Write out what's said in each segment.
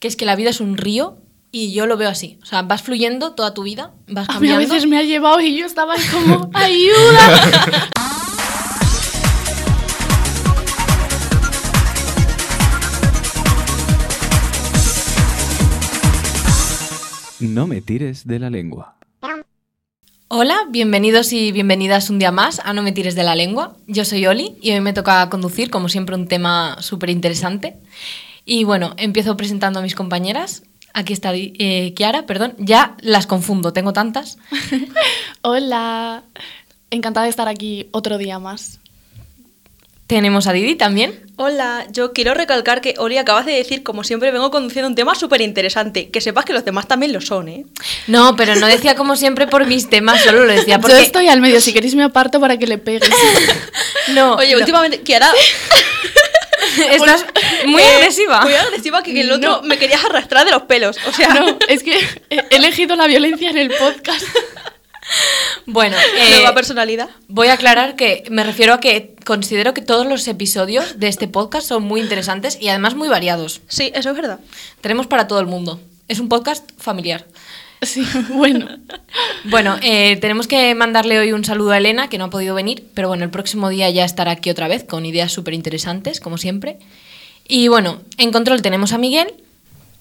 que es que la vida es un río y yo lo veo así. O sea, vas fluyendo toda tu vida, vas A mí a cambiando. veces me ha llevado y yo estaba ahí como, ¡ayuda! No me tires de la lengua. Hola, bienvenidos y bienvenidas un día más a No me tires de la lengua. Yo soy Oli y hoy me toca conducir, como siempre, un tema súper interesante. Y bueno, empiezo presentando a mis compañeras. Aquí está eh, Kiara, perdón. Ya las confundo, tengo tantas. Hola. Encantada de estar aquí otro día más. Tenemos a Didi también. Hola, yo quiero recalcar que Oli acabas de decir, como siempre, vengo conduciendo un tema súper interesante. Que sepas que los demás también lo son, ¿eh? No, pero no decía como siempre por mis temas, solo lo decía Yo porque... estoy al medio, si queréis me aparto para que le pegues. No, Oye, no. últimamente, Kiara, Estás muy eh, agresiva. Muy agresiva que, el otro No. me querías arrastrar de los pelos. O sea, No, es que he elegido la violencia en el podcast. Bueno, eh, nueva personalidad. voy a aclarar que me refiero a que considero que todos los episodios de este podcast son muy interesantes y además muy variados. Sí, eso es verdad. Tenemos para todo el mundo. Es un podcast familiar. Sí, bueno. Bueno, eh, tenemos que mandarle hoy un saludo a Elena, que no ha podido venir, pero bueno, el próximo día ya estará aquí otra vez con ideas súper interesantes, como siempre. Y bueno, en control tenemos a Miguel.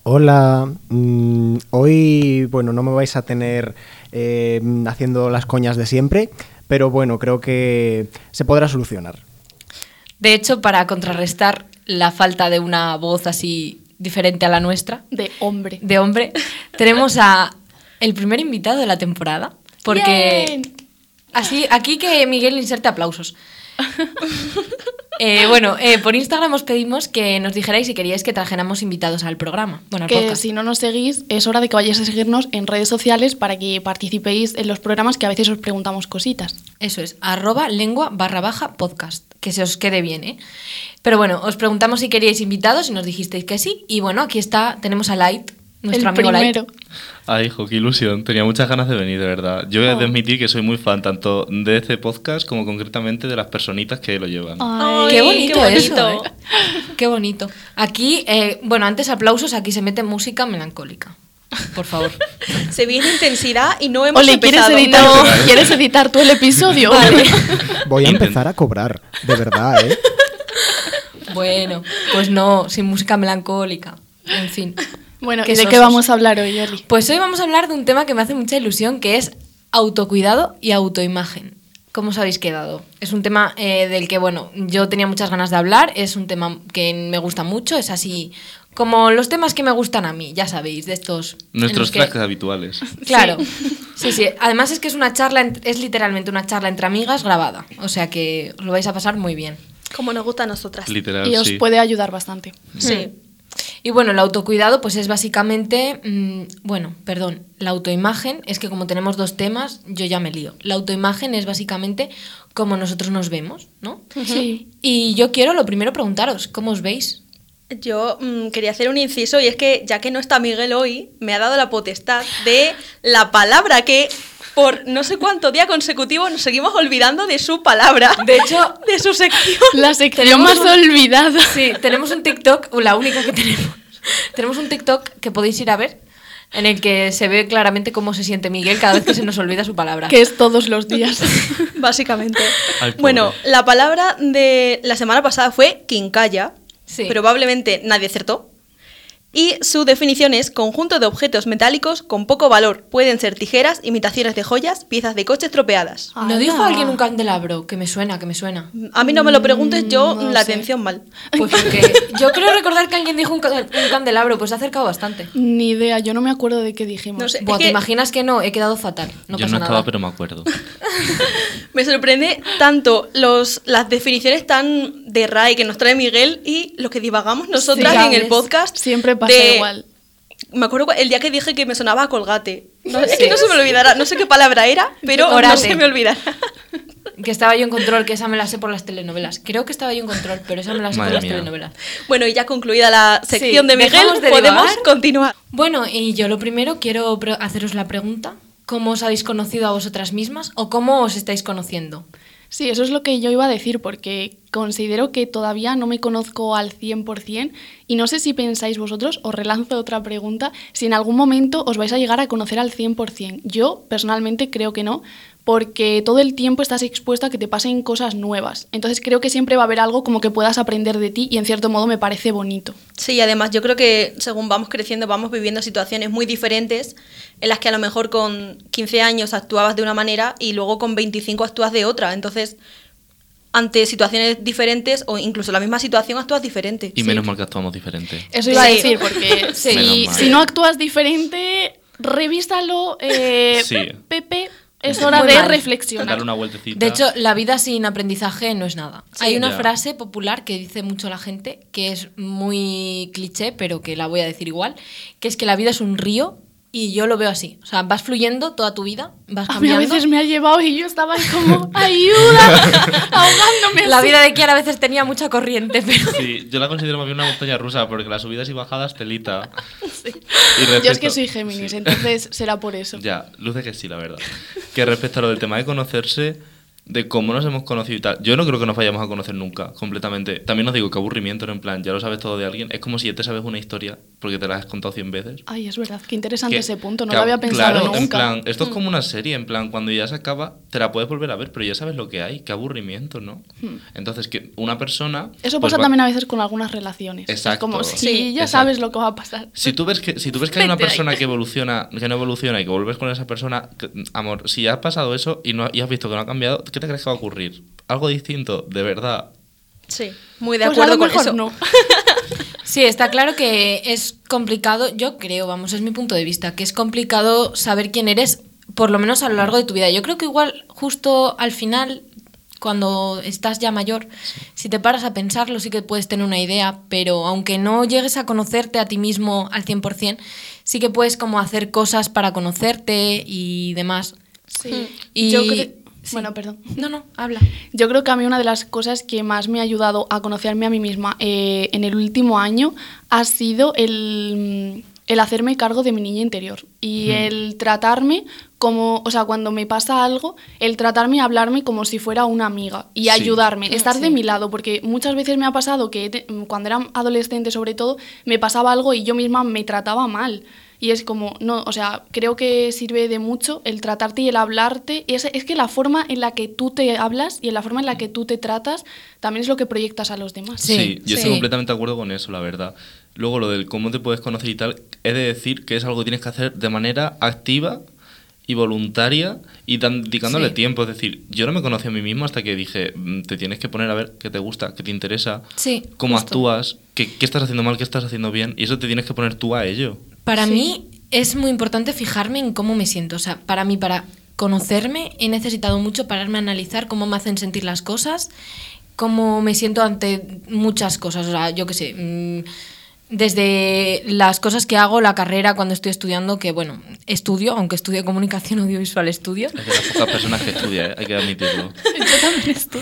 Hola, mm, hoy, bueno, no me vais a tener eh, haciendo las coñas de siempre, pero bueno, creo que se podrá solucionar. De hecho, para contrarrestar la falta de una voz así diferente a la nuestra, De hombre. de hombre, tenemos a el primer invitado de la temporada. Porque Bien. así, aquí que Miguel inserte aplausos. Eh, bueno, eh, por Instagram os pedimos que nos dijerais si queríais que trajéramos invitados al programa. Bueno, al Que podcast. si no nos seguís, es hora de que vayáis a seguirnos en redes sociales para que participéis en los programas que a veces os preguntamos cositas. Eso es, arroba lengua barra baja podcast. Que se os quede bien, ¿eh? Pero bueno, os preguntamos si queríais invitados y nos dijisteis que sí. Y bueno, aquí está, tenemos a Light, nuestro el amigo Light. primero. Ay, hijo, qué ilusión. Tenía muchas ganas de venir, de verdad. Yo voy a Oh. admitir que soy muy fan tanto de este podcast como concretamente de las personitas que lo llevan. Ay, Qué bonito, qué eso, bonito. ¿eh? Qué bonito. Aquí, eh, bueno, antes aplausos, aquí se mete música melancólica. Por favor. Se viene intensidad y no hemos Ole, ¿quieres empezado. editar, No. ¿quieres editar tú el episodio? Vale. Voy a empezar a cobrar, de verdad, ¿eh? Bueno, pues no, sin música melancólica. En fin. Bueno, Qué ¿y de qué vamos a hablar hoy, Oli? Pues hoy vamos a hablar de un tema que me hace mucha ilusión, que es autocuidado y autoimagen. ¿Cómo os habéis quedado? Es un tema eh, del que, bueno, yo tenía muchas ganas de hablar, es un tema que me gusta mucho, es así como los temas que me gustan a mí, ya sabéis, de estos... Nuestros que- cracks habituales. Claro. Sí, sí. Además es que es una charla, es literalmente una charla entre amigas grabada. O sea que os lo vais a pasar muy bien. Como nos gusta a nosotras. Literal, Y os sí. puede ayudar bastante. Sí. Y bueno, el autocuidado pues es básicamente, mm, bueno, perdón, la autoimagen es que como tenemos dos temas, yo ya me lío. La autoimagen es básicamente como nosotros nos vemos, ¿no? Sí. Y yo quiero lo primero preguntaros, ¿cómo os veis? Yo mm, quería hacer un inciso y es que ya que no está Miguel hoy, me ha dado la potestad de la palabra que por no sé cuánto día consecutivo nos seguimos olvidando de su palabra. De hecho, de su sección. La sección Tenemos más un- olvidada. Sí, tenemos un TikTok, o la única que tenemos. tenemos un TikTok que podéis ir a ver, en el que se ve claramente cómo se siente Miguel cada vez que se nos olvida su palabra. Que es todos los días. Básicamente. Bueno, la palabra de la semana pasada fue quincalla. Sí. Probablemente nadie acertó. Y su definición es conjunto de objetos metálicos con poco valor. Pueden ser tijeras, imitaciones de joyas, piezas de coche estropeadas. ¿No dijo alguien un candelabro? Que me suena, que me suena. A mí no me lo preguntes, yo Mm, no la sé. atención mal. Pues porque yo creo recordar que alguien dijo un, ca- un candelabro, pues se ha acercado bastante. Ni idea, yo no me acuerdo de qué dijimos. No sé. Buah, Es ¿te que- imaginas que no? He quedado fatal. No Yo pasa no nada. estaba, pero me acuerdo. Me sorprende tanto los, las definiciones tan de RAE que nos trae Miguel y lo que divagamos nosotras ya en el podcast. Siempre pasa de- igual. Me acuerdo el día que dije que me sonaba a colgate. No, es que no se me olvidará, no sé qué palabra era, pero no Orate. se me olvidará. Que estaba yo en control, que esa me la sé por las telenovelas. Creo que estaba yo en control, pero esa me la sé Madre por las mía. telenovelas. Bueno, y ya concluida la sección Sí, de Miguel, de podemos divagar. continuar. Bueno, y yo lo primero quiero haceros la pregunta. ¿Cómo os habéis conocido a vosotras mismas o cómo os estáis conociendo? Sí, eso es lo que yo iba a decir, porque considero que todavía no me conozco al 100% y no sé si pensáis vosotros, os relanzo otra pregunta, si en algún momento os vais a llegar a conocer al 100%. Yo personalmente creo que no, porque todo el tiempo estás expuesto a que te pasen cosas nuevas. Entonces creo que siempre va a haber algo como que puedas aprender de ti y en cierto modo me parece bonito. Sí, además yo creo que según vamos creciendo vamos viviendo situaciones muy diferentes en las que a lo mejor con 15 años actuabas de una manera y luego con 25 actúas de otra. Entonces, ante situaciones diferentes o incluso la misma situación actúas diferente. Y menos mal que actuamos diferente. Eso iba a Sí. decir, porque si, Menos mal. si no actúas diferente, revísalo, eh, Sí. Pepe, es hora de mal. reflexionar. Darle una vueltecita. De hecho, la vida sin aprendizaje no es nada. Hay una Ya. frase popular que dice mucho la gente, que es muy cliché, pero que la voy a decir igual, que es que la vida es un río y yo lo veo así. O sea, vas fluyendo toda tu vida, vas A mí a veces me ha llevado y yo estaba ahí como, ayuda, ahogándome. La así. vida de Kiara a veces tenía mucha corriente, pero... Sí, yo la considero más bien una montaña rusa porque las subidas y bajadas telita. Y Yo es que soy Géminis, Sí. entonces será por eso. Ya, luce que sí, la verdad. Que respecto a lo del tema de conocerse, de cómo nos hemos conocido y tal, yo no creo que nos vayamos a conocer nunca, completamente. También os digo que aburrimiento, ¿no? En plan, ya lo sabes todo de alguien. Es como si ya te sabes una historia porque te la has contado 100 veces. Ay, es verdad, qué interesante Que- ese punto, no que- lo había pensado claro, nunca. en plan, esto es como una serie, en plan, cuando ya se acaba, te la puedes volver a ver, pero ya sabes lo que hay, qué aburrimiento, ¿no? Entonces, que una persona... Hmm. Eso pues pasa va- también a veces con algunas relaciones. Es Exacto. como, sí, Sí, ya exacto. sabes lo que va a pasar. Si tú ves que, si tú ves que hay una persona que evoluciona, que no evoluciona y que vuelves con esa persona, que- amor, si ya has pasado eso y, no, y has visto que no ha cambiado, ¿qué te crees que va a ocurrir? Algo distinto, de verdad. Sí, muy de Pues acuerdo con eso. no. Sí, está claro que es complicado, yo creo, vamos, es mi punto de vista, que es complicado saber quién eres, por lo menos a lo largo de tu vida. Yo creo que igual justo al final, cuando estás ya mayor, si te paras a pensarlo, sí que puedes tener una idea, pero aunque no llegues a conocerte a ti mismo al 100%, sí que puedes como hacer cosas para conocerte y demás. Sí. Y... Yo creo- sí. Bueno, perdón. No, no, habla. Yo creo que a mí una de las cosas que más me ha ayudado a conocerme a mí misma eh, en el último año ha sido el, el hacerme cargo de mi niña interior y el tratarme como, o sea, cuando me pasa algo, el tratarme y hablarme como si fuera una amiga y Sí. ayudarme, estar de mi lado, porque muchas veces me ha pasado que te- cuando era adolescente sobre todo, me pasaba algo y yo misma me trataba mal. Y es como, no, o sea, creo que sirve de mucho el tratarte y el hablarte. Y es, es que la forma en la que tú te hablas y en la forma en la que tú te tratas también es lo que proyectas a los demás. Sí, yo sí. estoy completamente de acuerdo con eso, la verdad. Luego, lo del cómo te puedes conocer y tal, he de decir que es algo que tienes que hacer de manera activa y voluntaria y dedicándole Sí. tiempo. Es decir, yo no me conocí a mí mismo hasta que dije, "Mm, te tienes que poner a ver qué te gusta, qué te interesa, Sí, cómo justo. actúas, qué, qué estás haciendo mal, qué estás haciendo bien, y eso te tienes que poner tú a ello. Para Sí. mí es muy importante fijarme en cómo me siento. O sea, para mí, para conocerme, he necesitado mucho pararme a analizar cómo me hacen sentir las cosas, cómo me siento ante muchas cosas. O sea, yo qué sé. mm, Desde las cosas que hago, la carrera cuando estoy estudiando, que bueno, estudio, aunque estudio comunicación audiovisual, estudio. Es de las pocas personas que estudia, ¿eh? hay que admitirlo. Yo también estoy.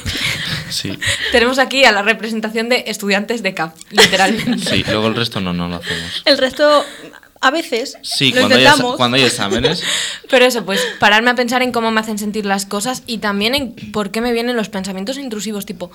Sí, Tenemos aquí a la representación de estudiantes de CAP, literalmente. sí, luego el resto no, no lo hacemos. El resto, a veces, Sí, lo cuando hay, intentamos. exa- cuando hay exámenes, Pero eso, pues pararme a pensar en cómo me hacen sentir las cosas y también en por qué me vienen los pensamientos intrusivos, tipo,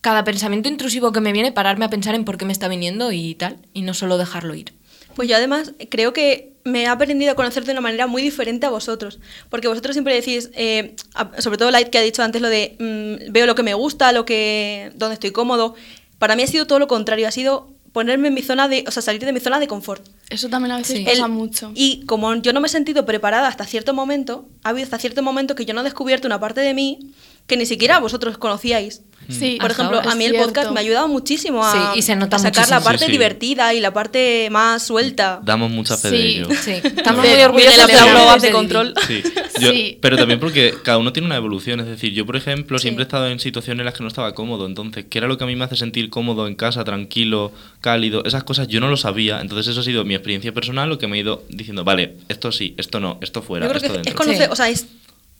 cada pensamiento intrusivo que me viene, pararme a pensar en por qué me está viniendo y tal, y no solo dejarlo ir. Pues yo además creo que me he aprendido a conocer de una manera muy diferente a vosotros. Porque vosotros siempre decís, eh, sobre todo Light que ha dicho antes lo de mm, veo lo que me gusta, lo que donde estoy cómodo. Para mí ha sido todo lo contrario, ha sido ponerme en mi zona de, o sea, salir de mi zona de confort. Eso también a veces Sí. pasa El- mucho. Y como yo no me he sentido preparada hasta cierto momento, ha habido hasta cierto momento que yo no he descubierto una parte de mí que ni siquiera vosotros conocíais. Sí, Por ejemplo, a mí el podcast me ha ayudado muchísimo a, Sí, y se nota a sacar la parte Sí, sí. divertida y la parte más suelta. damos mucha fe de ello. Sí, estamos muy orgullosos de el la aplauso de control. Sí, yo- Sí. pero también porque cada uno tiene una evolución. Es decir, yo, por ejemplo, Sí. siempre he estado en situaciones en las que no estaba cómodo. Entonces, ¿qué era lo que a mí me hace sentir cómodo en casa, tranquilo, cálido? Esas cosas yo no lo sabía. Entonces, eso ha sido mi experiencia personal, lo que me ha ido diciendo, vale, esto sí, esto no, esto fuera, Yo creo que esto es, dentro. conocer, Sí. o sea, es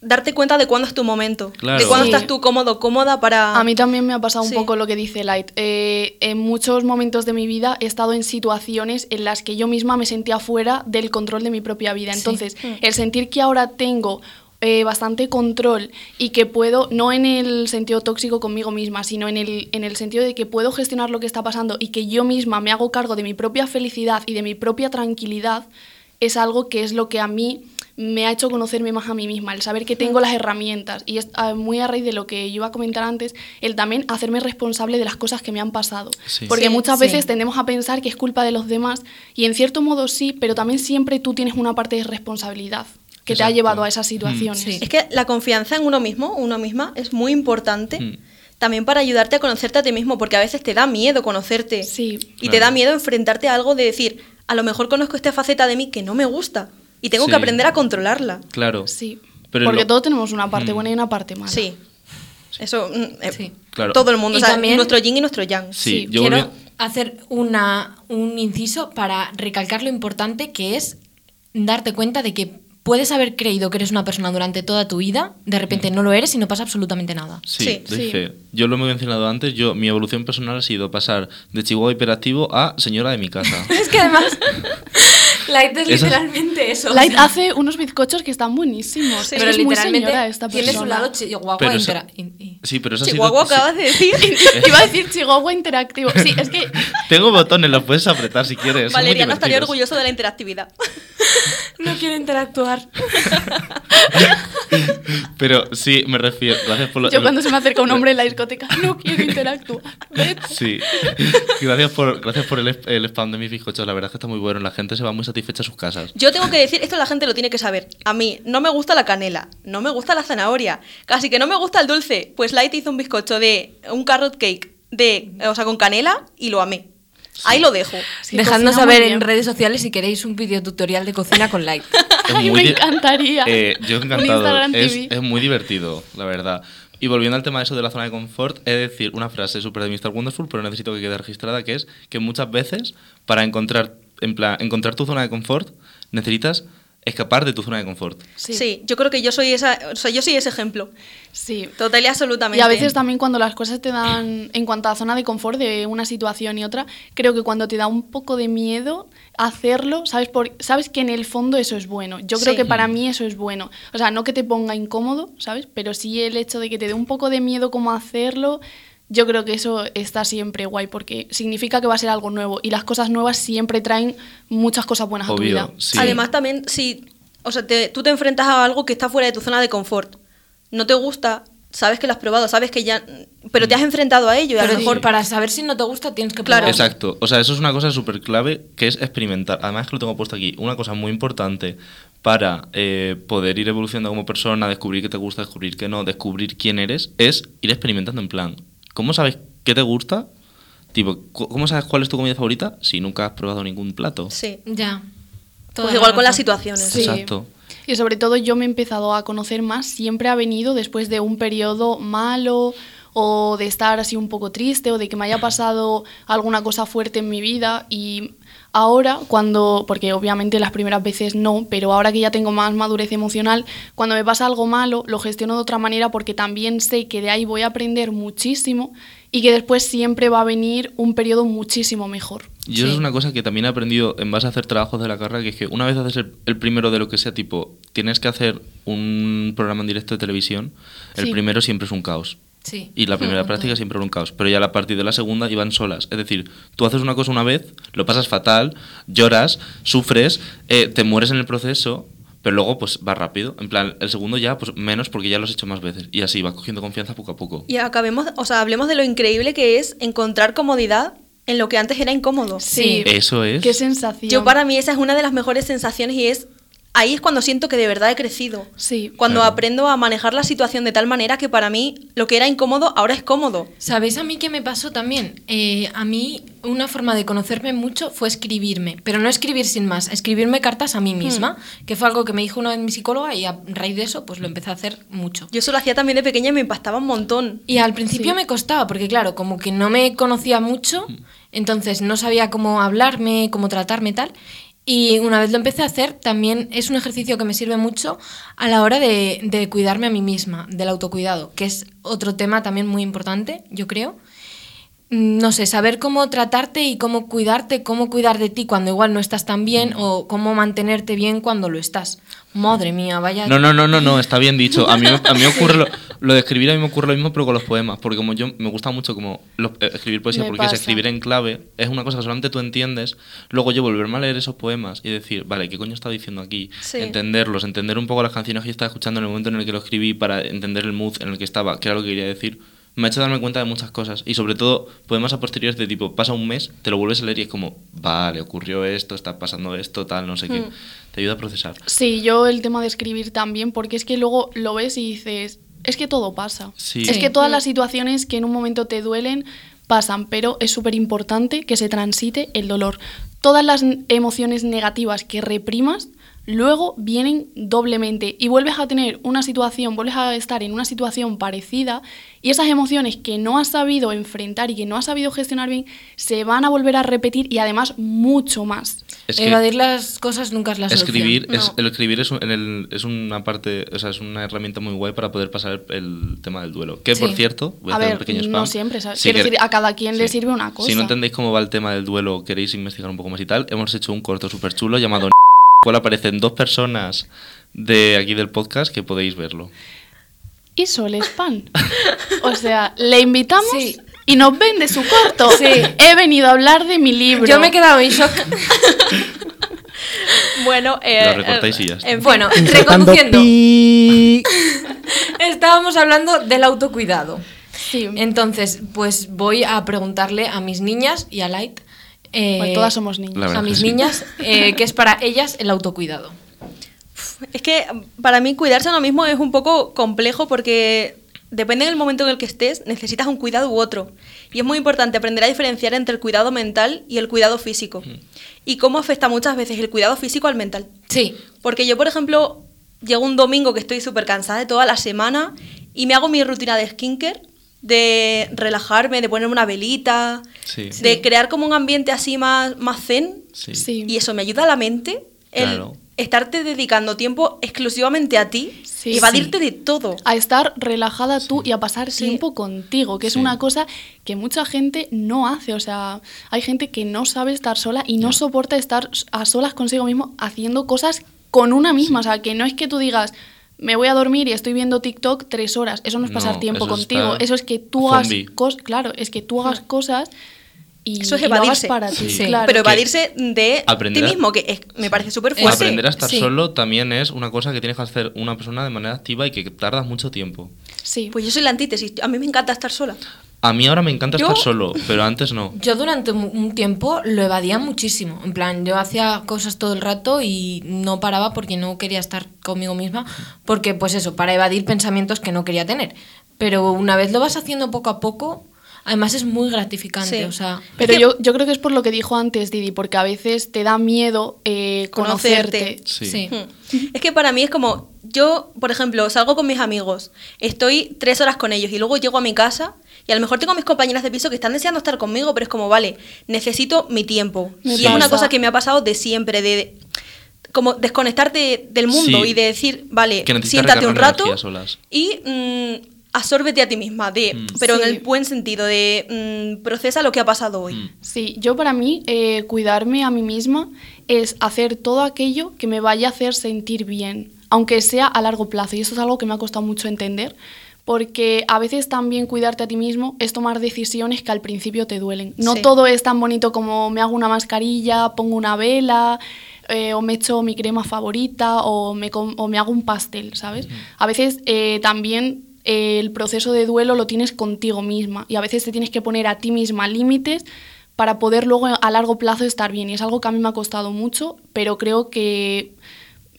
darte cuenta de cuándo es tu momento. Claro. De cuándo Sí. estás tú cómodo, cómoda para... A mí también me ha pasado un poco lo que dice Light. Eh, en muchos momentos de mi vida he estado en situaciones en las que yo misma me sentía fuera del control de mi propia vida. Entonces, Mm. el sentir que ahora tengo eh, bastante control y que puedo, no en el sentido tóxico conmigo misma, sino en el, en el sentido de que puedo gestionar lo que está pasando y que yo misma me hago cargo de mi propia felicidad y de mi propia tranquilidad, es algo que es lo que a mí me ha hecho conocerme más a mí misma, el saber que tengo las herramientas. Y es ah, muy a raíz de lo que yo iba a comentar antes, el también hacerme responsable de las cosas que me han pasado. Sí. Porque Sí, muchas sí. veces tendemos a pensar que es culpa de los demás y en cierto modo sí, pero también siempre tú tienes una parte de responsabilidad que te ha llevado a esas Mm. situaciones. Sí. Es que la confianza en uno mismo, uno misma, es muy importante. Mm. También para ayudarte a conocerte a ti mismo, porque a veces te da miedo conocerte. Sí. Y te da miedo enfrentarte a algo de decir, a lo mejor conozco esta faceta de mí que no me gusta. Y tengo Sí. que aprender a controlarla. Claro. Sí. Pero Porque lo- todos tenemos una parte Mm. buena y una parte mala. Sí. Eso, mm, eh, Sí. Claro. todo el mundo. Y o sea, también- nuestro yin y nuestro yang. Sí, Sí, yo Quiero volví- hacer una, un inciso para recalcar lo importante que es darte cuenta de que puedes haber creído que eres una persona durante toda tu vida, de repente no lo eres y no pasa absolutamente nada. Sí, Sí. fe. Yo lo he mencionado antes, yo mi evolución personal ha sido pasar de chihuahua hiperactivo a señora de mi casa. Es que además, Light es literalmente eso. o Light sea, hace unos bizcochos que están buenísimos. Es pero es muy literalmente señora esta tienes un persona. lado chihuahua Pero eso- intera- in- in- Sí, pero eso ha sido... Chihuahua sí. acabas de decir. Iba a decir chihuahua interactivo. Sí, es que Tengo botones, los puedes apretar si quieres. son muy Valeriano estaría orgulloso de la interactividad. No quiero interactuar. Pero sí, me refiero... Gracias por lo... yo cuando se me acerca un hombre en la discoteca no quiero interactuar. Vete. Sí. Gracias por, gracias por el, el spam de mis bizcochos. La verdad es que está muy bueno. La gente se va muy satisfecha a sus casas. Yo tengo que decir, esto la gente lo tiene que saber. A mí no me gusta la canela, no me gusta la zanahoria, casi que no me gusta el dulce. Pues Light hizo un bizcocho de un carrot cake de, o sea, con canela y lo amé. Ahí lo dejo. Sí, Dejadnos saber en redes sociales si queréis un video tutorial de cocina con Light. Ay, me encantaría. Eh, yo Un encantado. Es, es muy divertido, la verdad. Y volviendo al tema de eso de la zona de confort, he de decir una frase súper de Mr. Wonderful, pero necesito que quede registrada, que es que muchas veces, para encontrar, en plan, encontrar tu zona de confort, necesitas escapar de tu zona de confort. Sí. yo creo que yo soy esa, o sea, yo soy ese ejemplo. Sí. Total y absolutamente. Y a veces también cuando las cosas te dan, en cuanto a zona de confort de una situación y otra, creo que cuando te da un poco de miedo hacerlo, sabes, por, sabes que en el fondo eso es bueno. Yo creo Sí. que para mí eso es bueno. O sea, no que te ponga incómodo, ¿sabes? Pero sí el hecho de que te dé un poco de miedo cómo hacerlo, yo creo que eso está siempre guay porque significa que va a ser algo nuevo y las cosas nuevas siempre traen muchas cosas buenas a tu vida. sí. Además también, si, o sea, te- tú te enfrentas a algo que está fuera de tu zona de confort, no te gusta, sabes que lo has probado, sabes que ya, pero te has enfrentado a ello y a lo mejor para saber si no te gusta tienes que Claro. probar. Exacto. O sea, eso es una cosa súper clave que es experimentar. Además que lo tengo puesto aquí. Una cosa muy importante para eh, poder ir evolucionando como persona, descubrir qué te gusta, descubrir qué no, descubrir quién eres, es ir experimentando en plan. ¿Cómo sabes qué te gusta? Tipo, ¿cómo sabes cuál es tu comida favorita si nunca has probado ningún plato? sí. Ya. Toda Pues la igual con las situaciones. Sí. Exacto. Y sobre todo yo me he empezado a conocer más, siempre ha venido después de un periodo malo o de estar así un poco triste o de que me haya pasado alguna cosa fuerte en mi vida y ahora cuando, porque obviamente las primeras veces no, pero ahora que ya tengo más madurez emocional, cuando me pasa algo malo lo gestiono de otra manera porque también sé que de ahí voy a aprender muchísimo y que después siempre va a venir un periodo muchísimo mejor. Yo eso Sí. es una cosa que también he aprendido en base a hacer trabajos de la carrera, que es que una vez haces el, el primero de lo que sea, tipo, tienes que hacer un programa en directo de televisión, el Sí. primero siempre es un caos. Sí. Y la primera práctica siempre era un caos, pero ya a partir de la segunda iban solas. Es decir, tú haces una cosa una vez, lo pasas fatal, lloras, sufres, eh, te mueres en el proceso, pero luego pues va rápido. En plan, el segundo ya pues menos porque ya lo has hecho más veces. Y así vas cogiendo confianza poco a poco. Y acabemos, o sea, hablemos de lo increíble que es encontrar comodidad en lo que antes era incómodo. Sí. Eso es. Qué sensación. Yo para mí esa es una de las mejores sensaciones y es ahí es cuando siento que de verdad he crecido. Sí. Cuando Claro. aprendo a manejar la situación de tal manera que para mí lo que era incómodo ahora es cómodo. ¿Sabéis a mí qué me pasó también? Eh, a mí una forma de conocerme mucho fue escribirme, pero no escribir sin más, escribirme cartas a mí misma, que fue algo que me dijo una vez mi psicóloga y a raíz de eso pues lo empecé a hacer mucho. Yo eso lo hacía también de pequeña y me impactaba un montón. Y al principio Sí. me costaba, porque claro, como que no me conocía mucho, entonces no sabía cómo hablarme, cómo tratarme tal. Y una vez lo empecé a hacer, también es un ejercicio que me sirve mucho a la hora de, de cuidarme a mí misma, del autocuidado, que es otro tema también muy importante, yo creo. mm, no sé, saber cómo tratarte y cómo cuidarte, cómo cuidar de ti cuando igual no estás tan bien Mm. o cómo mantenerte bien cuando lo estás. Madre mía, vaya. No, no, no, no, no, está bien dicho. A mí, a mí ocurre lo, lo de escribir, a mí me ocurre lo mismo, pero con los poemas. Porque como yo me gusta mucho como los- eh, escribir poesía, Me porque es pasa. escribir en clave, es una cosa que solamente tú entiendes. Luego yo volverme a leer esos poemas y decir, vale, ¿qué coño está diciendo aquí? Sí. Entenderlos, entender un poco las canciones que yo estaba escuchando en el momento en el que lo escribí para entender el mood en el que estaba, que era lo que quería decir. Me ha hecho darme cuenta de muchas cosas. Y sobre todo, poemas a posteriores de tipo, pasa un mes, te lo vuelves a leer y es como, vale, ocurrió esto, está pasando esto, tal, no sé qué. Mm. Te ayuda a procesar. Sí, yo el tema de escribir también, porque es que luego lo ves y dices, es que todo pasa. Sí. Es que todas las situaciones que en un momento te duelen pasan, pero es súper importante que se transite el dolor. Todas las emociones negativas que reprimas luego vienen doblemente y vuelves a tener una situación, vuelves a estar en una situación parecida y esas emociones que no has sabido enfrentar y que no has sabido gestionar bien se van a volver a repetir y además mucho más. Es que- Evadir las cosas nunca es la solución. Escribir, es, No. el escribir es, un- en el- es una parte, o sea, es una herramienta muy guay para poder pasar el, el tema del duelo. Que por Sí. cierto, voy a, A hacer ver, un pequeño spam. no siempre, ¿sabes? Si Quiero quer- decir, a cada quien le sirve una Si cosa. no entendéis cómo va el tema del duelo, queréis investigar un poco más y tal, hemos hecho un corto súper chulo llamado cual aparecen dos personas de aquí del podcast que podéis verlo. y Sol Spam. O sea, le invitamos Sí. y nos vende su corto. Sí. He venido a hablar de mi libro. Yo me he quedado en shock. Bueno, eh, Lo recortáis y ya está. en fin. bueno, reconduciendo. Estábamos hablando del autocuidado. Sí. Entonces, pues voy a preguntarle a mis niñas y a Light. Eh, Pues todas somos niñas. A mis sí. niñas, eh, que es para ellas el autocuidado. Es que para mí cuidarse a uno mismo es un poco complejo porque depende del momento en el que estés, necesitas un cuidado u otro. Y es muy importante aprender a diferenciar entre el cuidado mental y el cuidado físico. Y cómo afecta muchas veces el cuidado físico al mental. Sí, Porque yo, por ejemplo, llego un domingo que estoy súper cansada de toda la semana y me hago mi rutina de skincare, de relajarme, de ponerme una velita, Sí. de crear como un ambiente así más, más zen. Sí. Y eso me ayuda a la mente el Claro. estarte dedicando tiempo exclusivamente a ti y evadirte de todo. A estar relajada tú y a pasar Sí. tiempo contigo, que es Sí. una cosa que mucha gente no hace. O sea, hay gente que no sabe estar sola y no soporta estar a solas consigo mismo haciendo cosas con una misma. O sea, que no es que tú digas, me voy a dormir y estoy viendo TikTok tres horas. Eso no es pasar No, tiempo eso contigo. Eso es que tú hagas cosas. Claro, es que tú hagas cosas y, Eso es y lo hagas evadirse. para ti. Sí. Claro. Pero evadirse de aprender ti mismo, que es- me parece súper fuerte. Aprender a estar Sí. solo también es una cosa que tienes que hacer una persona de manera activa y que tardas mucho tiempo. Sí. Pues yo soy la antítesis. A mí me encanta estar sola. A mí ahora me encanta Yo- estar solo, pero antes no. yo durante un tiempo lo evadía muchísimo. En plan, yo hacía cosas todo el rato y no paraba porque no quería estar conmigo misma. Porque, pues eso, para evadir pensamientos que no quería tener. Pero una vez lo vas haciendo poco a poco, además es muy gratificante. Sí. O sea, Pero yo, yo creo que es por lo que dijo antes Didi, porque a veces te da miedo eh, conocerte. Conocerte. Sí. sí. Hmm. Es que para mí es como, yo, por ejemplo, salgo con mis amigos, estoy tres horas con ellos y luego llego a mi casa y a lo mejor tengo mis compañeras de piso que están deseando estar conmigo, pero es como, vale, necesito mi tiempo. Me y es una pasa. cosa que me ha pasado de siempre, de, de- como desconectarte del mundo Sí. y de decir, vale, siéntate un rato y mm, absórbete a ti misma, de, Mm. pero Sí. en el buen sentido, de mm, procesa lo que ha pasado hoy. Mm. Sí, yo para mí eh, cuidarme a mí misma es hacer todo aquello que me vaya a hacer sentir bien, aunque sea a largo plazo. Y eso es algo que me ha costado mucho entender, porque a veces también cuidarte a ti mismo es tomar decisiones que al principio te duelen. No Sí. todo es tan bonito como me hago una mascarilla, pongo una vela. eh, o me echo mi crema favorita o me, o me hago un pastel, ¿sabes? A veces eh, también eh, el proceso de duelo lo tienes contigo misma y a veces te tienes que poner a ti misma límites para poder luego a largo plazo estar bien. Y es algo que a mí me ha costado mucho, pero creo que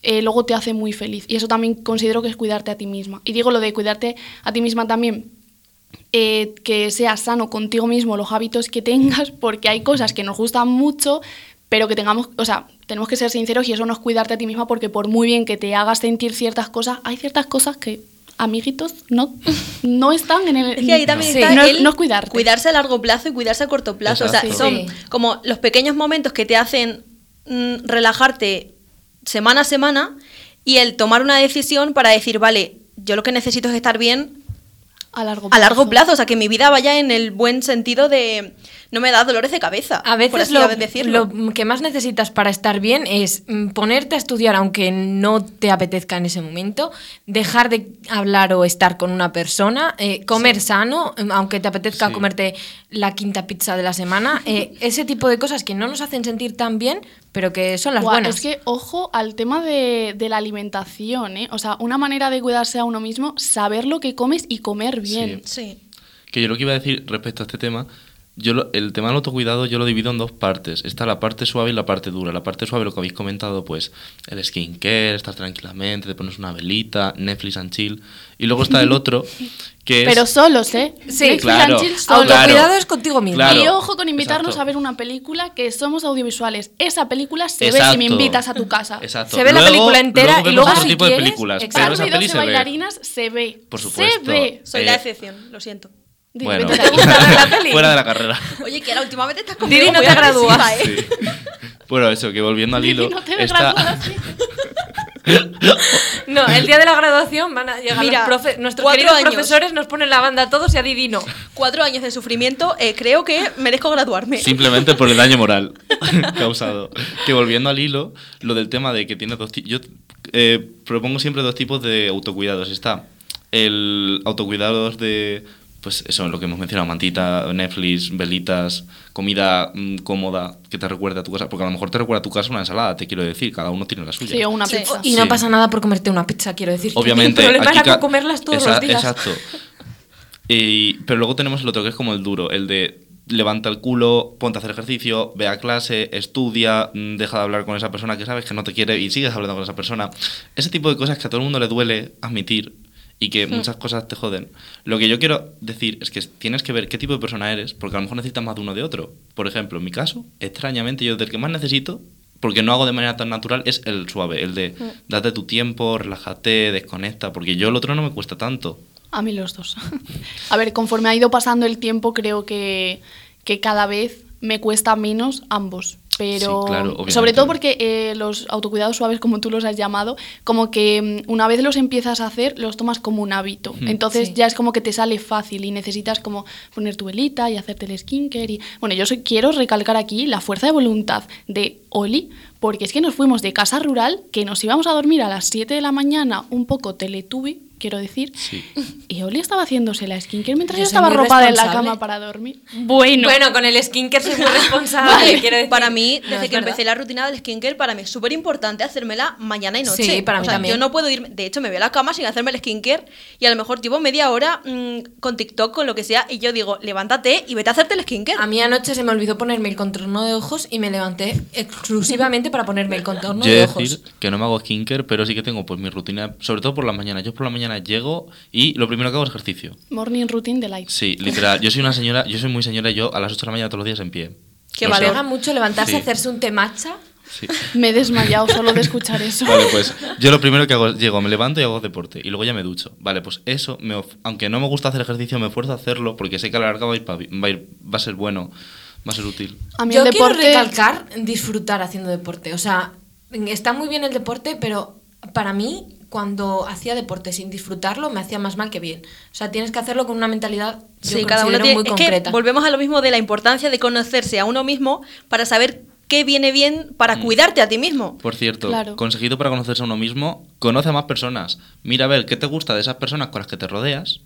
eh, luego te hace muy feliz. Y eso también considero que es cuidarte a ti misma. Y digo lo de cuidarte a ti misma también. eh, que seas sano contigo mismo, los hábitos que tengas, porque hay cosas que nos gustan mucho, pero que tengamos, o sea, tenemos que ser sinceros y eso no es cuidarte a ti misma, porque por muy bien que te hagas sentir ciertas cosas, hay ciertas cosas que, amiguitos, no, no están en el... Es que ahí también Sí. está no, el no es cuidarte. cuidarse a largo plazo y cuidarse a corto plazo. O sea, son Sí. como los pequeños momentos que te hacen mm, relajarte semana a semana y el tomar una decisión para decir, vale, yo lo que necesito es estar bien A largo a largo plazo. plazo. O sea, que mi vida vaya en el buen sentido de no me da dolores de cabeza. A por veces así lo, decirlo. lo que más necesitas para estar bien es mm, ponerte a estudiar aunque no te apetezca en ese momento, dejar de hablar o estar con una persona, eh, comer sano, mm, aunque te apetezca Sí. comerte la quinta pizza de la semana, eh, ese tipo de cosas que no nos hacen sentir tan bien, pero que son las Buah, buenas. Es que, ojo al tema de, de la alimentación, ¿eh? O sea, una manera de cuidarse a uno mismo, saber lo que comes y comer bien. Sí. Que yo lo que iba a decir respecto a este tema, yo lo- el tema del autocuidado yo lo divido en dos partes. Está la parte suave y la parte dura. La parte suave, lo que habéis comentado, pues el skincare, estar tranquilamente, te pones una velita, Netflix and chill. Y luego está el otro, que es... Pero solos, ¿eh? Sí, Netflix claro. and chill. Claro. Autocuidado es contigo mismo. Claro. Y ojo con invitarnos exacto. a ver una película que somos audiovisuales. Esa película se ve si me invitas a tu casa. Exacto. Se ve la película entera y vemos luego, otro si tipo de quieres, películas, exacto. pero esa peli 12 se ve. bailarinas se ve. Por supuesto. Se ve. Soy Eh, la excepción, lo siento. Bueno, gusta ver la peli? fuera de la carrera. Oye, que ahora últimamente estás conmigo Didi, no te gradúas. ¿eh? Bueno, eso, que volviendo al Didi, hilo, no te está... gradúas. No, el día de la graduación van a llegar Mira, los profe- nuestros cuatro queridos años. profesores, nos ponen la banda a todos y a Didi no. Cuatro años de sufrimiento, eh, creo que merezco graduarme. Simplemente por el daño moral causado. Que volviendo al hilo, lo del tema de que tiene dos tipos. Yo eh, propongo siempre dos tipos de autocuidados. Está el autocuidados de. Pues eso, lo que hemos mencionado, mantita, Netflix, velitas, comida mm, cómoda que te recuerda a tu casa. Porque a lo mejor te recuerda a tu casa una ensalada, te quiero decir, cada uno tiene la suya. Sí, o una Sí. pizza. Y Sí. no pasa nada por comerte una pizza, quiero decir. Obviamente. El problema aquí era ca- con comerlas todos Esa- los días. Exacto. Y- pero luego tenemos el otro que es como el duro, el de levanta el culo, ponte a hacer ejercicio, ve a clase, estudia, mm, deja de hablar con esa persona que sabes que no te quiere y sigues hablando con esa persona. Ese tipo de cosas que a todo el mundo le duele admitir y que muchas cosas te joden. Lo que yo quiero decir es que tienes que ver qué tipo de persona eres, porque a lo mejor necesitas más de uno de otro. Por ejemplo, en mi caso, extrañamente yo del que más necesito, porque no hago de manera tan natural, es el suave, el de date tu tiempo, relájate, desconecta, porque yo el otro no me cuesta tanto. A mí los dos. A ver, conforme ha ido pasando el tiempo, creo que, que cada vez me cuesta menos ambos. Pero Sí, claro, obviamente. sobre todo porque eh, los autocuidados suaves, como tú los has llamado, como que mm, una vez los empiezas a hacer, los tomas como un hábito. Entonces Sí. ya es como que te sale fácil y necesitas como poner tu velita y hacerte el skincare. Y... Bueno, yo soy- quiero recalcar aquí la fuerza de voluntad de Oli, porque es que nos fuimos de casa rural, que nos íbamos a dormir a las 7 de la mañana, un poco teletubi, quiero decir, Sí. y Oli estaba haciéndose la skincare mientras Yo estaba muy arropada en la cama para dormir. Bueno, Bueno, con el skincare soy muy responsable, Vale, quiero decir. para mí, No, desde es que verdad. empecé la rutina del skincare, para mí es súper importante hacérmela mañana y noche. Sí, para o mí sea, también. yo no puedo ir, de hecho me voy a la cama sin hacerme el skincare y a lo mejor llevo media hora mm, con TikTok, con lo que sea, y yo digo, levántate y vete a hacerte el skincare. A mí anoche se me olvidó ponerme el contorno de ojos y me levanté exclusivamente para ponerme el contorno Yo de de ojos. decir que no me hago skincare, pero sí que tengo pues mi rutina, sobre todo por las mañanas. Yo por la mañana llego y lo primero que hago es ejercicio. morning routine de light. Sí, literal. Yo soy una señora, yo soy muy señora, yo a las 8 de la mañana todos los días en pie. Valor. alegra mucho levantarse, Sí. hacerse un té matcha. Sí. Me he desmayado solo de escuchar eso. Vale, pues yo lo primero que hago es llego, me levanto y hago deporte y luego ya me ducho. Vale, pues eso, me aunque no me gusta hacer ejercicio, me esfuerzo a hacerlo porque sé que a la larga va a, ir va a ir- va a ser bueno, va a ser útil. A mí Yo el deporte quiero recalcar disfrutar haciendo deporte. O sea, está muy bien el deporte, pero para mí, cuando hacía deporte sin disfrutarlo, me hacía más mal que bien. O sea, tienes que hacerlo con una mentalidad yo Sí, cada uno tiene. muy es concreta. que volvemos a lo mismo de la importancia de conocerse a uno mismo para saber qué viene bien para Mm. cuidarte a ti mismo. Por cierto, Claro. consejito para conocerse a uno mismo, conoce a más personas. Mira a ver qué te gusta de esas personas con las que te rodeas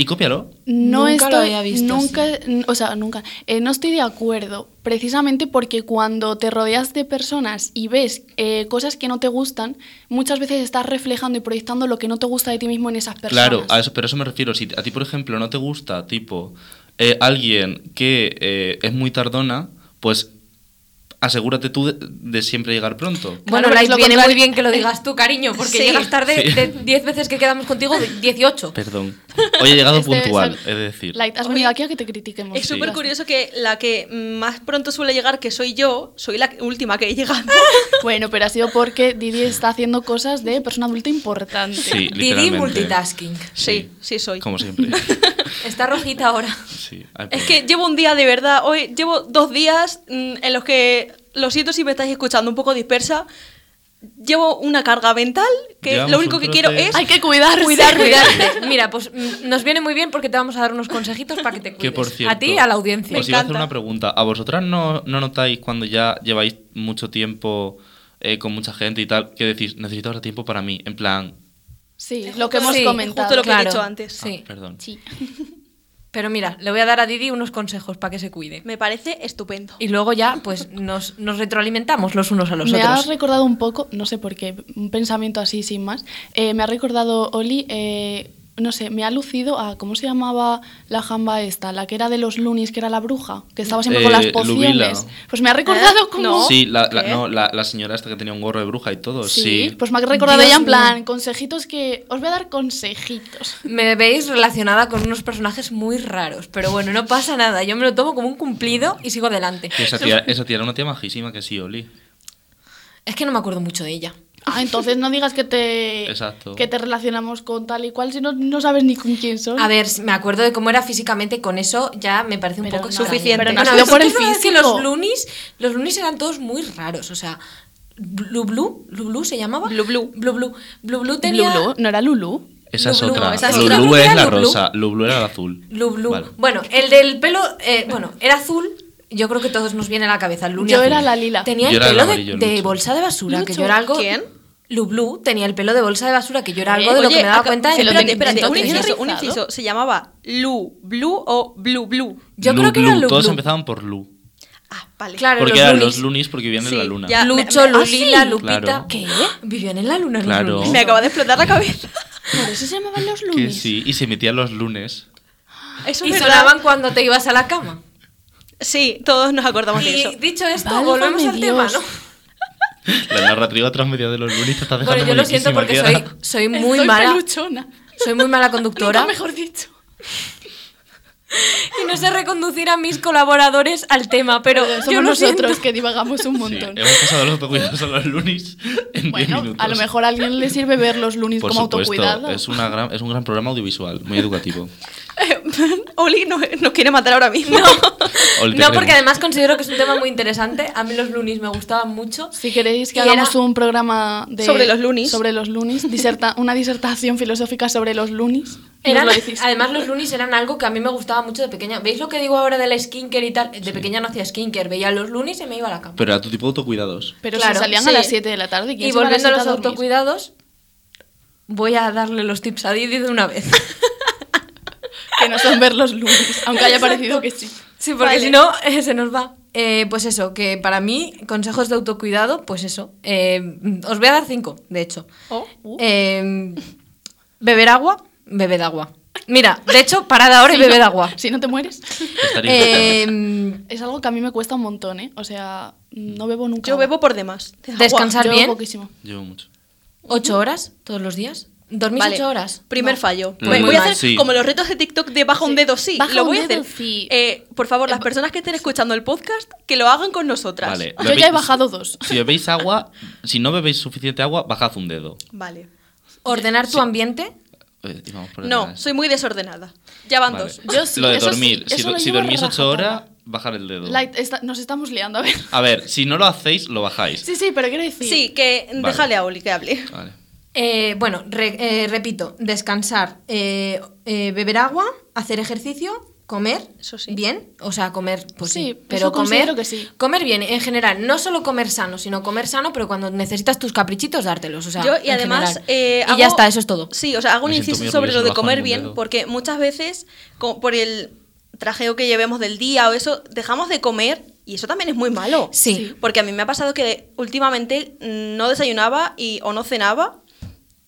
y cópialo. no Nunca lo estoy, había visto nunca, o sea, nunca, eh, no estoy de acuerdo, precisamente porque cuando te rodeas de personas y ves eh, cosas que no te gustan, muchas veces estás reflejando y proyectando lo que no te gusta de ti mismo en esas personas. Claro, a eso, pero a eso me refiero. Si a ti, por ejemplo, no te gusta, tipo, eh, alguien que eh, es muy tardona, pues asegúrate tú de, de siempre llegar pronto. Bueno, Claro, Light, lo viene contrario. muy bien que lo digas tú, cariño, porque Sí. llegas tarde Sí. de 10 veces que quedamos contigo, 18. Perdón. Hoy he llegado Este, puntual, es decir. Light, has venido aquí a que te critiquemos. Es Sí. súper curioso que la que más pronto suele llegar, que soy yo, soy la última que he llegado. Bueno, pero ha sido porque Didi está haciendo cosas de persona adulta importante. Sí, Didi multitasking. Sí, sí soy. Como siempre. Está rojita ahora. Sí, Es perdón. que llevo un día de verdad, hoy llevo dos días mm, en los que, lo siento si me estáis escuchando un poco dispersa, llevo una carga mental que Llevamos lo único que quiero es Hay que cuidarse. Cuidar, cuidarte. Mira, pues mm, nos viene muy bien porque te vamos a dar unos consejitos para que te cuides. Que por cierto, a ti y a la audiencia. Os iba a hacer una pregunta. ¿A vosotras no, no notáis cuando ya lleváis mucho tiempo eh, con mucha gente y tal, que decís, necesito ahora tiempo para mí? En plan, Sí, lo que hemos Sí, comentado. justo lo que he dicho antes. Sí. ah, perdón. Sí. Pero mira, le voy a dar a Didi unos consejos para que se cuide. Me parece estupendo. Y luego ya, pues nos, nos retroalimentamos los unos a los me ha otros. recordado un poco, no sé por qué, un pensamiento así sin más. eh, me ha recordado Oli, eh, no sé, me ha lucido a cómo se llamaba la jamba esta, la que era de los lunis, que era la bruja, que estaba siempre con Eh, las pociones. Lubila. Pues me ha recordado ¿Eh? como No. Sí, la, la- ¿Qué? no, la, la señora esta que tenía un gorro de bruja y todo. Sí, Sí, pues me ha recordado Dios ella en plan, mío. consejitos que os voy a dar consejitos. Me veis relacionada con unos personajes muy raros, pero bueno, no pasa nada. Yo me lo tomo como un cumplido y sigo adelante. Esa tía, esa tía era una tía majísima que sí, Oli. Es que no me acuerdo mucho de ella. Ah, entonces no digas que te Exacto. que te relacionamos con tal y cual si no, no sabes ni con quién son. A ver, me acuerdo de cómo era físicamente con eso ya me parece un Pero poco no, suficiente. pero no sí por el es verdad que físico. los lunis, los lunis eran todos muy raros, o sea, Blue Blue, Blue Blue se llamaba. Blue Blue. Blue Blue, Blue Blue tenía Lulu, ¿no era Lulu? Esa es otra. esa es Lulu es ¿Era la rosa, Lulu era la azul. Blue Blue. Vale. Bueno, el del pelo, eh, bueno, era azul. Yo creo que todos nos viene a la cabeza el Luni Yo azul. era la lila. Tenía Yo el era el pelo de, de bolsa de basura, que Lucho. yo era algo. ¿Quién? Lu Blue tenía el pelo de bolsa de basura, que yo era algo ¿Eh? de lo que Oye, me daba cuenta. si en- lo espérate, un inciso, un inciso. ¿Se llamaba Lu Blue o Blue Blue? Yo Lu creo que era Blu. Lu Todos Blue. empezaban por Lu. Ah, vale. Claro, Porque los eran Lunis. los lunis porque vivían Sí, en la luna. ya. Lucho, me- ah, Lulila, sí. Lupita. Claro. ¿Qué? Vivían en la luna. Claro. Lunis. Me acaba de explotar la cabeza. Por eso se llamaban los Que lunes. sí, y se metían los lunes. Eso Y verdad. sonaban cuando te ibas a la cama. Sí, todos nos acordamos de Y eso. dicho esto, Válgame volvemos al tema, Dios. ¿no? La narrativa transmedia de los lunis te está dejando Bueno, yo lo siento porque soy, soy muy Estoy mala. peluchona. Soy muy mala conductora. Nunca mejor dicho. Y no sé reconducir a mis colaboradores al tema, pero Somos yo lo nosotros siento. que divagamos un Sí, montón. hemos pasado los autocuidados a los lunis en 10 Bueno, minutos. a lo mejor a alguien le sirve ver los lunes Por como supuesto, autocuidado. es, una gran, es un gran programa audiovisual, muy educativo. Oli nos, nos quiere matar ahora mismo. Te No, porque además considero que es un tema muy interesante. A mí los lunis me gustaban mucho. Si queréis que Y hagamos era- un programa de, Sobre los lunis. sobre los lunis, diserta, una disertación filosófica sobre los lunis, Eran- lo además, los lunis eran algo que a mí me gustaba mucho de pequeña. ¿Veis lo que digo ahora de la skincare y tal? De pequeña no hacía skincare, veía los lunis y me iba a la cama. Pero a tu tipo de autocuidados. Pero claro, salían sí. a las 7 de la tarde, ¿quién y volviendo a los a autocuidados, voy a darle los tips a Didi de una vez. Que no son ver los lunis, aunque haya parecido que sí. Sí, porque Vale. si no, eh, se nos va. Eh, pues eso, que para mí, consejos de autocuidado, pues eso. eh, os voy a dar cinco, de hecho. Oh, uh. Eh, beber agua, bebed agua. Mira, de hecho, parad ahora y bebed no- agua. Si no te mueres. Estaría Eh, interesante. Es algo que a mí me cuesta un montón, ¿eh? O sea, no bebo nunca. Yo agua. bebo por demás. de agua. Descansar Yo bien. bebo poquísimo. Llevo mucho. ¿Ocho horas todos los días? ¿Dormís Vale, ocho horas? Primer No. fallo. Muy voy mal. a hacer Sí. como los retos de TikTok de baja un dedo, sí. Baja lo un voy a hacer. sí. Eh, por favor, las personas que estén escuchando el podcast, que lo hagan con nosotras. Vale. Yo ya he bajado dos. Si bebéis agua, si no bebéis suficiente agua, bajad un dedo. Vale. Ordenar tu ambiente. Eh, No, soy muy desordenada. Ya van Vale. dos. Yo sí, Lo de eso sí, dormir. si lo dormís ocho horas, bajar el dedo. Light, nos estamos liando, a ver. A ver, si no lo hacéis, lo bajáis. Sí, sí, pero quiero decir. Sí, que Vale. déjale a Oli que hable. Vale. Eh, bueno, re- eh, repito, descansar, eh, eh, beber agua, hacer ejercicio, comer Eso sí. bien, o sea, comer, pues sí, Sí, pero eso comer, que sí. comer bien, en general, no solo comer sano, sino comer sano, pero cuando necesitas tus caprichitos, dártelos, o sea, Yo, y en además. y hago- ya está, eso es todo. Sí, o sea, hago un Me inciso sobre lo de comer bien, dedo. porque muchas veces, por el trajeo que llevemos del día o eso, dejamos de comer y eso también es muy malo. Sí. Sí. Porque a mí me ha pasado que últimamente mm, no desayunaba y, o no cenaba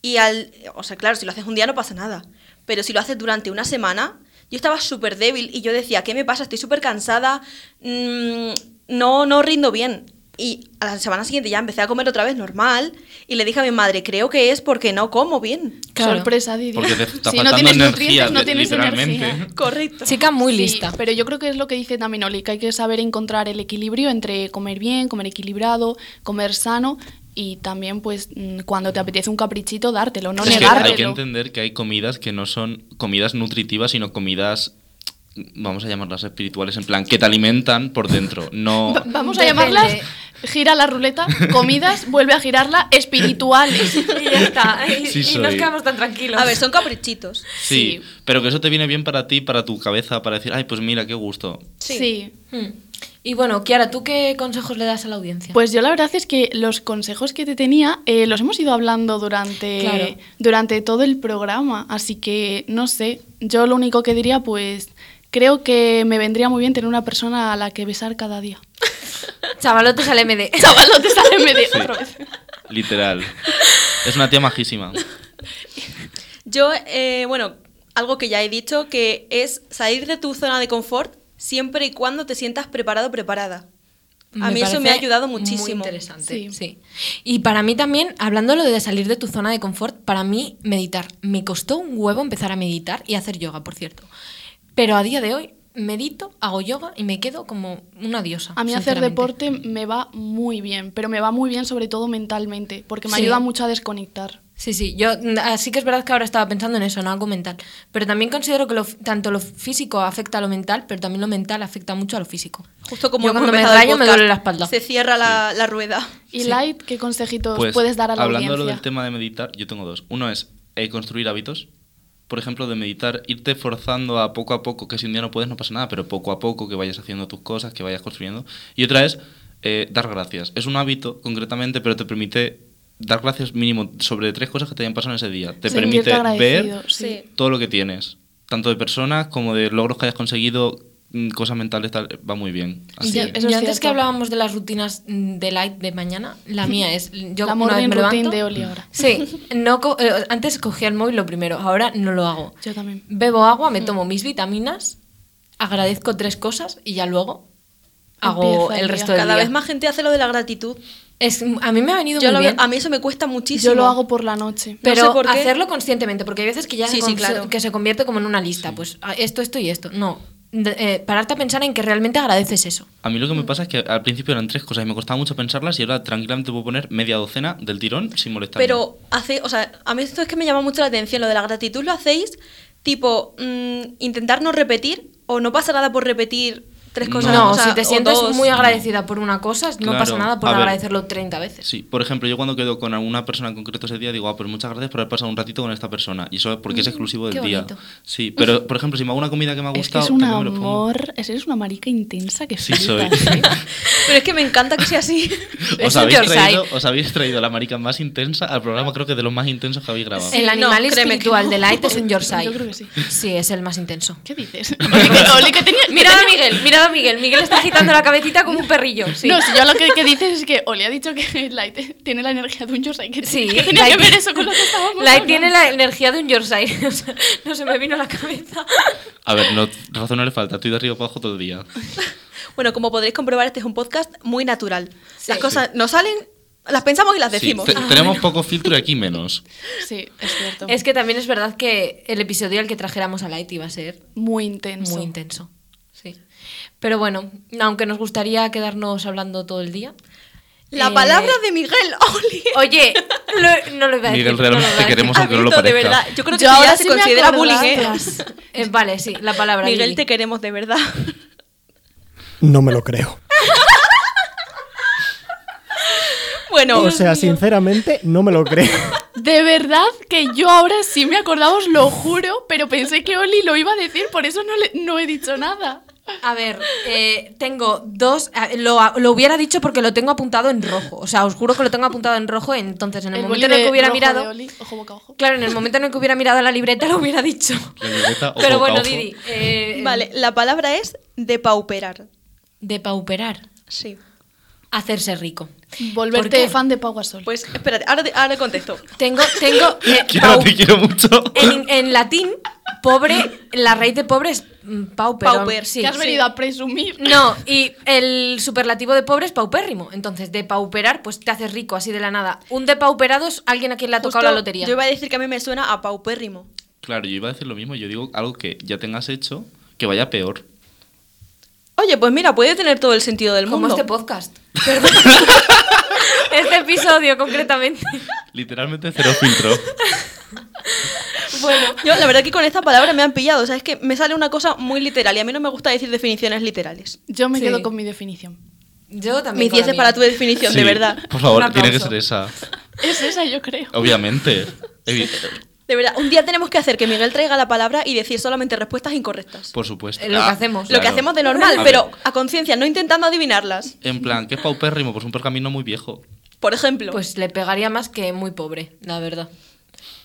y al... O sea, claro, si lo haces un día no pasa nada. Pero si lo haces durante una semana, yo estaba súper débil y yo decía, ¿qué me pasa? Estoy súper cansada, mm, no, no rindo bien. Y a la semana siguiente ya empecé a comer otra vez normal y le dije a mi madre, creo que es porque no como bien. Claro. Sorpresa, Didi. Porque te está si no tienes energía, nutrientes, no tienes literalmente. energía. Correcto. Chica muy Sí, lista. pero yo creo que es lo que dice también Oli, que hay que saber encontrar el equilibrio entre comer bien, comer equilibrado, comer sano y también, pues, mm, cuando te apetece un caprichito, dártelo, no es que negártelo. hay que entender que hay comidas que no son comidas nutritivas, sino comidas, vamos a llamarlas espirituales, en plan, que te alimentan por dentro. No. Va- Vamos a llamarlas gira la ruleta, comidas, vuelve a girarla, espirituales. Y ya está. Y, Sí y nos quedamos tan tranquilos. A ver, son caprichitos. Sí, Sí. pero que eso te viene bien para ti, para tu cabeza, para decir, ay, pues mira, qué gusto. Sí. sí. Hmm. Y bueno, Kiara, ¿tú qué consejos le das a la audiencia? Pues yo la verdad es que los consejos que te tenía eh, los hemos ido hablando durante, Claro. durante todo el programa, así que no sé, yo lo único que diría pues creo que me vendría muy bien tener una persona a la que besar cada día. Chavalotes al MD. Chavalote, sale medio otra vez. Literal. es una tía majísima. Yo, eh, bueno, algo que ya he dicho, que es salir de tu zona de confort siempre y cuando te sientas preparado preparada. A mí eso me ha ayudado Muy muchísimo. interesante, Sí. sí. Y para mí también, hablando lo de salir de tu zona de confort, para mí meditar. Me costó un huevo empezar a meditar y hacer yoga, por cierto. Pero a día de hoy medito, hago yoga y me quedo como una diosa. A mí hacer deporte me va muy bien, pero me va muy bien sobre todo mentalmente, porque me Sí. ayuda mucho a desconectar. Sí, sí, yo mm, así que es verdad que ahora estaba pensando en eso, en algo mental. Pero también considero que lo tanto lo físico afecta a lo mental, pero también lo mental afecta mucho a lo físico. Justo como Yo cuando me rayo me duele la espalda. Se cierra la, la rueda. Y Sí. Light, ¿qué consejitos Pues, puedes dar a la hablando audiencia? del tema de meditar, yo tengo dos. Uno es eh, construir hábitos. Por ejemplo, de meditar, irte forzando a poco a poco, que si un día no puedes no pasa nada, pero poco a poco que vayas haciendo tus cosas, que vayas construyendo. Y otra es eh, dar gracias. Es un hábito, concretamente, pero te permite dar gracias mínimo sobre tres cosas que te hayan pasado en ese día. Te permite ver sí. Todo lo que tienes, tanto de personas como de logros que hayas conseguido, mm, cosas mentales, tal, va muy bien. Así yo es antes que hablábamos de las rutinas mm, de light de mañana, la mía es yo La morning me routine levanto- de Oli ahora. Sí, no co- eh, antes cogía el móvil lo primero, ahora no lo hago. Yo también. Bebo agua, me tomo mis vitaminas, agradezco tres cosas y ya luego hago Empieza el resto del Cada día. vez más gente hace lo de la gratitud. Es, a mí me ha venido Yo muy lo- bien. a mí eso me cuesta muchísimo. Yo lo hago por la noche. Pero sé por qué. hacerlo conscientemente, porque hay veces que ya Sí, se, sí, claro. que se convierte como en una lista. Pues esto, esto y esto. No. De- eh, pararte a pensar en que realmente agradeces eso. A mí lo que me pasa es que al principio eran tres cosas y me costaba mucho pensarlas y ahora tranquilamente puedo poner media docena del tirón sin molestarme. Pero hace, o sea, a mí esto es que me llama mucho la atención, lo de la gratitud lo hacéis tipo mm, intentar no repetir o no pasa nada por repetir tres No. cosas. no, o sea, si te sientes dos. muy agradecida por una cosa, no Claro. pasa nada por A ver. agradecerlo 30 veces. Sí, por ejemplo, yo cuando quedo con alguna persona en concreto ese día digo, ah, pues muchas gracias por haber pasado un ratito con esta persona. Y eso es porque es exclusivo del qué día. Sí, pero por ejemplo, si me hago una comida que me ha Es que gustado, es un amor, es- eres una marica intensa que Sí, soy. ¿eh? Pero es que me encanta que sea así. Es Os habéis, traído, os habéis traído la marica más intensa al programa, creo que de los más intensos que habéis grabado. Sí. el no, animal que espiritual no. de Light es un Yorkshire. Yo creo que sí. Sí, es el más intenso. ¿Qué dices? Oli, que, Oli, que tenía, que Mirad a tenía- Miguel, mirad a Miguel. Miguel está agitando la cabecita como un perrillo. Sí. No, si yo lo que, que dices es que Oli ha dicho que Light tiene la energía de un Yorkshire. Que, Sí, que tenía Light- que ver eso con lo que estábamos Light hablando. tiene la energía de un Yorkshire. O sea, no se me vino a la cabeza. A ver, no, razón no le falta, estoy de arriba para abajo todo el día. Bueno, como podréis comprobar, este es un podcast muy natural. Sí. Las cosas nos salen, las pensamos y las Sí, decimos. te- tenemos poco filtro y aquí menos. Sí, es cierto. Es que también es verdad que el episodio al que trajéramos a Light iba a ser muy intenso. muy intenso. Pero bueno, aunque nos gustaría quedarnos hablando todo el día. La eh, palabra de Miguel, Oli. Oye, lo- no lo iba a decir. Miguel, realmente te queremos aunque no lo visto, de parezca. verdad. Yo creo que Yo ya ahora se sí me considera bullying, ¿eh? Eh, vale, sí, la palabra. Miguel, Lili. te queremos de verdad. No me lo creo. Bueno, O sea, sinceramente, no me lo creo. De verdad que yo ahora sí me acordaba, os lo juro, pero pensé que Oli lo iba a decir, por eso no, le, no he dicho nada. A ver, eh, tengo dos. eh, Lo, lo hubiera dicho porque lo tengo apuntado en rojo. O sea, os juro que lo tengo apuntado en rojo. Entonces, en el, boli momento en el que hubiera mirado. Oli, ojo boca ojo. Claro, en el momento en el que hubiera mirado la libreta lo hubiera dicho. La libreta, ojo, Pero bueno, ojo. Didi. eh, vale, la palabra es depauperar. Depauperar. Sí. Hacerse rico. Volverte fan de Pau Gasol. Pues espérate, ahora, ahora contesto. Tengo, tengo. eh, Quiero, pau- te quiero mucho. en, en latín, pobre, la raíz de pobre es mm, pauper. Pauper. Sí, que has sí. venido a presumir. No, y el superlativo de pobre es paupérrimo. Entonces, de pauperar, pues te haces rico así de la nada. Un depauperado es alguien a quien le ha tocado Justo la lotería. Yo iba a decir que a mí me suena a paupérrimo. Claro, yo iba a decir lo mismo. Yo digo algo que ya tengas hecho, que vaya peor. Oye, pues mira, puede tener todo el sentido del Como mundo. este podcast. Perdón. este episodio, concretamente. Literalmente cero filtro. Bueno, Yo, la verdad que con esta palabra me han pillado. O sea, es que me sale una cosa muy literal y a mí no me gusta decir definiciones literales. Yo me Sí. quedo con mi definición. Yo también. 10 mía. para tu definición, de verdad. Por favor, tiene que ser esa. Es esa, yo creo. Obviamente. De verdad, un día tenemos que hacer que Miguel traiga la palabra y decir solamente respuestas incorrectas. Por supuesto. Eh, lo que hacemos. Lo que hacemos de normal, A pero ver, a conciencia, no intentando adivinarlas. en plan, ¿qué es paupérrimo? Pues un pergamino muy viejo. Por ejemplo, Pues le pegaría más que muy pobre, la verdad.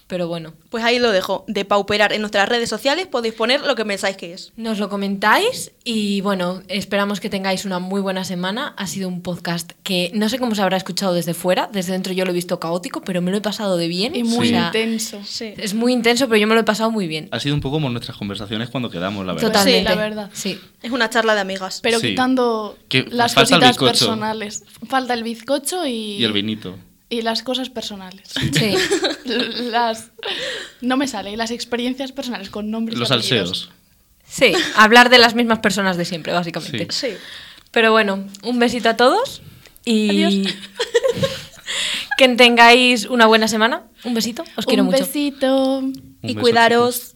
Pero bueno. pues ahí lo dejo. De pauperar en nuestras redes sociales podéis poner lo que pensáis que es. Nos lo comentáis y bueno, esperamos que tengáis una muy buena semana. Ha sido un podcast que no sé cómo se habrá escuchado desde fuera, desde dentro yo lo he visto caótico, pero me lo he pasado de bien. Y muy O sea, intenso. Sí. Es muy intenso, pero yo me lo he pasado muy bien. Ha sido un poco como nuestras conversaciones cuando quedamos, la verdad. Totalmente. Sí, la verdad. Sí. Es una charla de amigas. Pero Sí. quitando Que las cositas personales. Falta el bizcocho y, Y el vinito. Y las cosas personales. Sí. las no me sale, las experiencias personales con nombres y Los salseos. Sí, hablar de las mismas personas de siempre, básicamente. Sí. Sí. Pero bueno, un besito a todos y Adiós. que tengáis una buena semana. Un besito, os quiero Un mucho. besito. Un y beso, cuidaros.